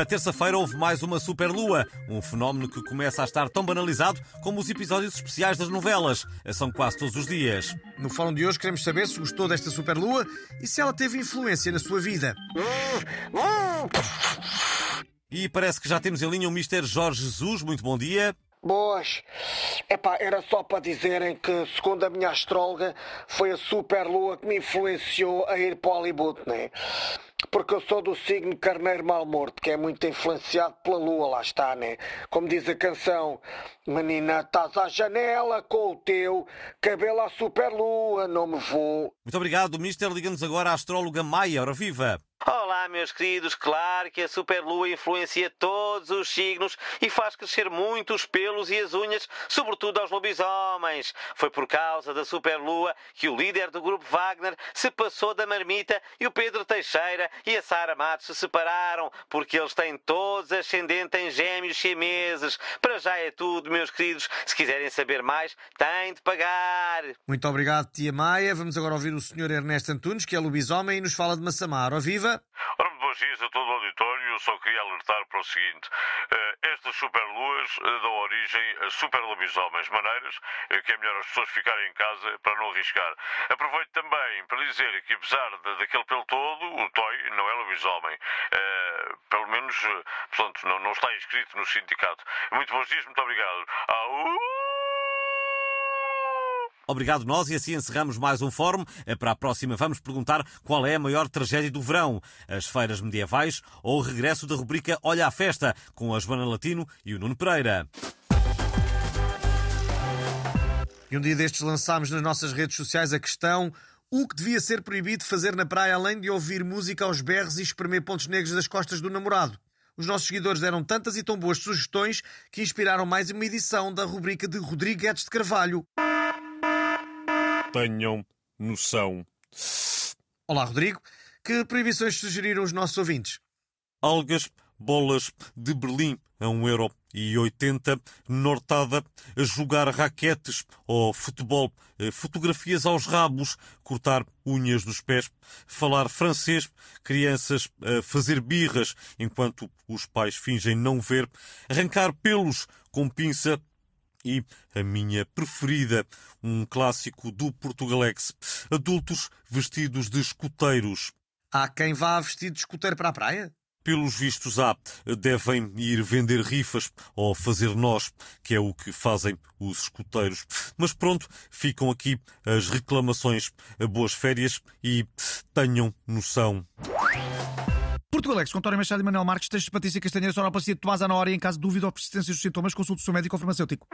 Na terça-feira houve mais uma superlua, um fenómeno que começa a estar tão banalizado como os episódios especiais das novelas. São quase todos os dias. No fórum de hoje queremos saber se gostou desta superlua e se ela teve influência na sua vida. E parece que já temos em linha o Mr. Jorge Jesus. Muito bom dia. Boas. Epá, era só para dizerem que, segundo a minha astróloga, foi a superlua que me influenciou a ir para Hollywood, né? Porque eu sou do signo Carneiro Mal Morto, que é muito influenciado pela lua, lá está, né? Como diz a canção, menina, estás à janela com o teu cabelo à superlua, não me vou. Muito obrigado, Mr. Liga-nos agora a astróloga Maia, ora viva. Olá, meus queridos. Claro que a superlua influencia todos os signos e faz crescer muito os pelos e as unhas, sobretudo aos lobisomens. Foi por causa da superlua que o líder do grupo Wagner se passou da marmita e o Pedro Teixeira e a Sara Matos se separaram, porque eles têm todos ascendente em gêmeos chineses. Para já é tudo, meus queridos. Se quiserem saber mais, têm de pagar. Muito obrigado, tia Maia. Vamos agora ouvir o Sr. Ernesto Antunes, que é lobisomem e nos fala de Massamar. Viva! Dias a todo o auditório. Eu só queria alertar para o seguinte: uh, estas superluas uh, dão origem a super lobisomens, maneiras uh, que é melhor as pessoas ficarem em casa para não arriscar. Aproveito também para dizer que, apesar de, daquele pelo todo, o Toy não é lobisomem. pelo menos, portanto, não, não está inscrito no sindicato. Muito bons dias, muito obrigado. Au! Obrigado nós e assim encerramos mais um fórum. Para a próxima vamos perguntar qual é a maior tragédia do verão, as feiras medievais ou o regresso da rubrica Olha à Festa, com a Joana Latino e o Nuno Pereira. E um dia destes lançámos nas nossas redes sociais a questão o que devia ser proibido fazer na praia além de ouvir música aos berros e espremer pontos negros das costas do namorado. Os nossos seguidores deram tantas e tão boas sugestões que inspiraram mais uma edição da rubrica de Rodrigo Guedes de Carvalho tenham noção. Olá, Rodrigo. Que proibições sugeriram os nossos ouvintes? Algas, bolas de Berlim a 1,80€, nortada, jogar raquetes ou futebol, eh, fotografias aos rabos, cortar unhas dos pés, falar francês, crianças a fazer birras enquanto os pais fingem não ver, arrancar pelos com pinça e a minha preferida, um clássico do Portugalex, adultos vestidos de escuteiros. Há quem vá vestido de escuteiro para a praia? Pelos vistos há, devem ir vender rifas ou fazer nós, que é o que fazem os escuteiros. Mas pronto, ficam aqui as reclamações. Boas férias e tenham noção. Portugalex, com António Machado e Manuel Marques, textos de Patrícia Castanheira, sonoplastia de Tomás Ana em caso de dúvida ou persistência dos sintomas, consulte o seu médico ou farmacêutico.